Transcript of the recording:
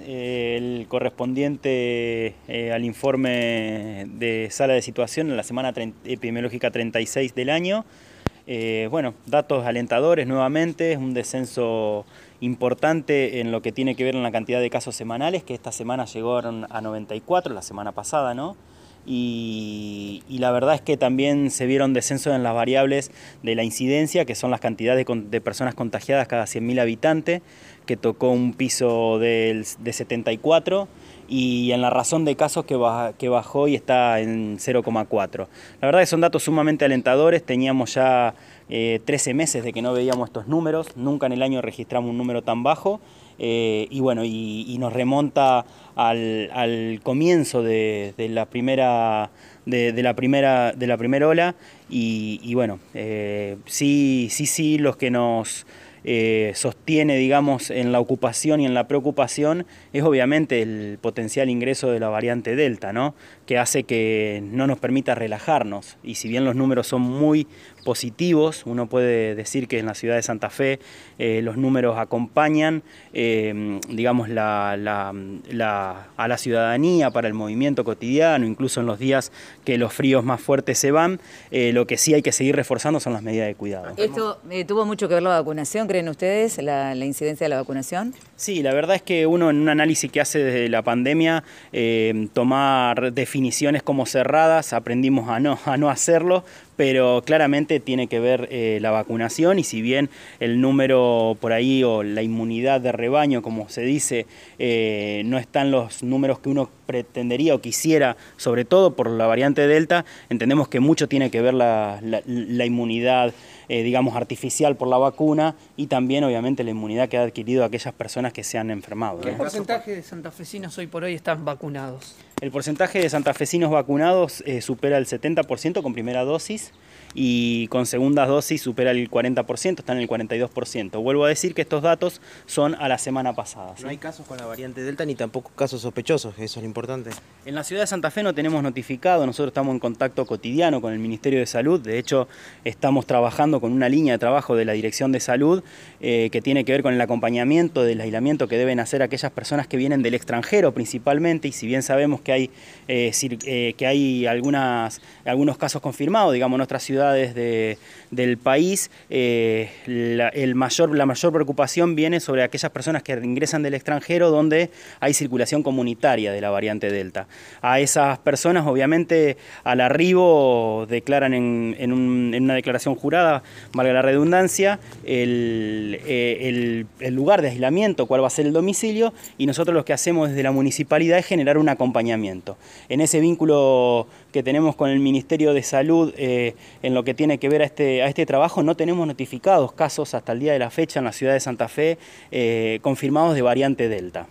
El correspondiente eh, al informe de sala de situación en la semana epidemiológica 36 del año. Eh, bueno, datos alentadores nuevamente, un descenso importante en lo que tiene que ver en la cantidad de casos semanales, que esta semana llegaron a 94, la semana pasada, ¿no? Y, la verdad es que también se vieron descensos en las variables de la incidencia, que son las cantidades de, personas contagiadas cada 100.000 habitantes, que tocó un piso de 74 y en la razón de casos que, bajó y está en 0,4. La verdad que son datos sumamente alentadores, teníamos ya 13 eh, meses de que no veíamos estos números, nunca en el año registramos un número tan bajo eh, y bueno, y, nos remonta al, comienzo de, la primera, de, la primera, de la primera ola. Y, bueno, eh, sí, sí, sí, los que nos eh, sostiene, digamos, en la ocupación y en la preocupación es obviamente el potencial ingreso de la variante Delta, ¿no? que hace que no nos permita relajarnos. Y si bien los números son muy positivos, uno puede decir que en la ciudad de Santa Fe eh, los números acompañan, eh, digamos, a la ciudadanía para el movimiento cotidiano, incluso en los días que los fríos más fuertes se van, lo que sí hay que seguir reforzando son las medidas de cuidado. ¿Esto tuvo mucho que ver la vacunación? Creen ustedes, la, incidencia de la vacunación? Sí, la verdad es que uno en un análisis que hace desde la pandemia, eh, tomar definiciones como cerradas, aprendimos a no, a no hacerlo, pero claramente tiene que ver eh, la vacunación y si bien el número por ahí o la inmunidad de rebaño, como se dice, eh, no están los números que uno pretendería o quisiera, sobre todo por la variante Delta, entendemos que mucho tiene que ver la, inmunidad, eh, digamos, artificial por la vacuna y también, obviamente, la inmunidad que ha adquirido aquellas personas que se han enfermado. ¿Qué porcentaje de santafesinos hoy por hoy están vacunados? El porcentaje de santafesinos vacunados supera el 70% con primera dosis y con segundas dosis supera el 40%, está en el 42%. Vuelvo a decir que estos datos son a la semana pasada. No hay casos con la variante Delta ni tampoco casos sospechosos, eso es lo importante. En la ciudad de Santa Fe no tenemos notificado, nosotros estamos en contacto cotidiano con el Ministerio de Salud, de hecho estamos trabajando con una línea de trabajo de la Dirección de Salud eh, que tiene que ver con el acompañamiento del aislamiento que deben hacer aquellas personas que vienen del extranjero principalmente y si bien sabemos que hay, eh, eh, que hay algunas, algunos casos confirmados, digamos, en otras ciudades del país, la, el mayor, la mayor preocupación viene sobre aquellas personas que ingresan del extranjero donde hay circulación comunitaria de la variante Delta. A esas personas, obviamente, al arribo declaran en, una declaración jurada, valga la redundancia, eh, el, lugar de aislamiento, cuál va a ser el domicilio, y nosotros lo que hacemos desde la municipalidad es generar un acompañamiento. En ese vínculo que tenemos con el Ministerio de Salud, eh, en lo que tiene que ver a este, a este trabajo, no tenemos notificados casos hasta el día de la fecha en la ciudad de Santa Fe eh, confirmados de variante Delta.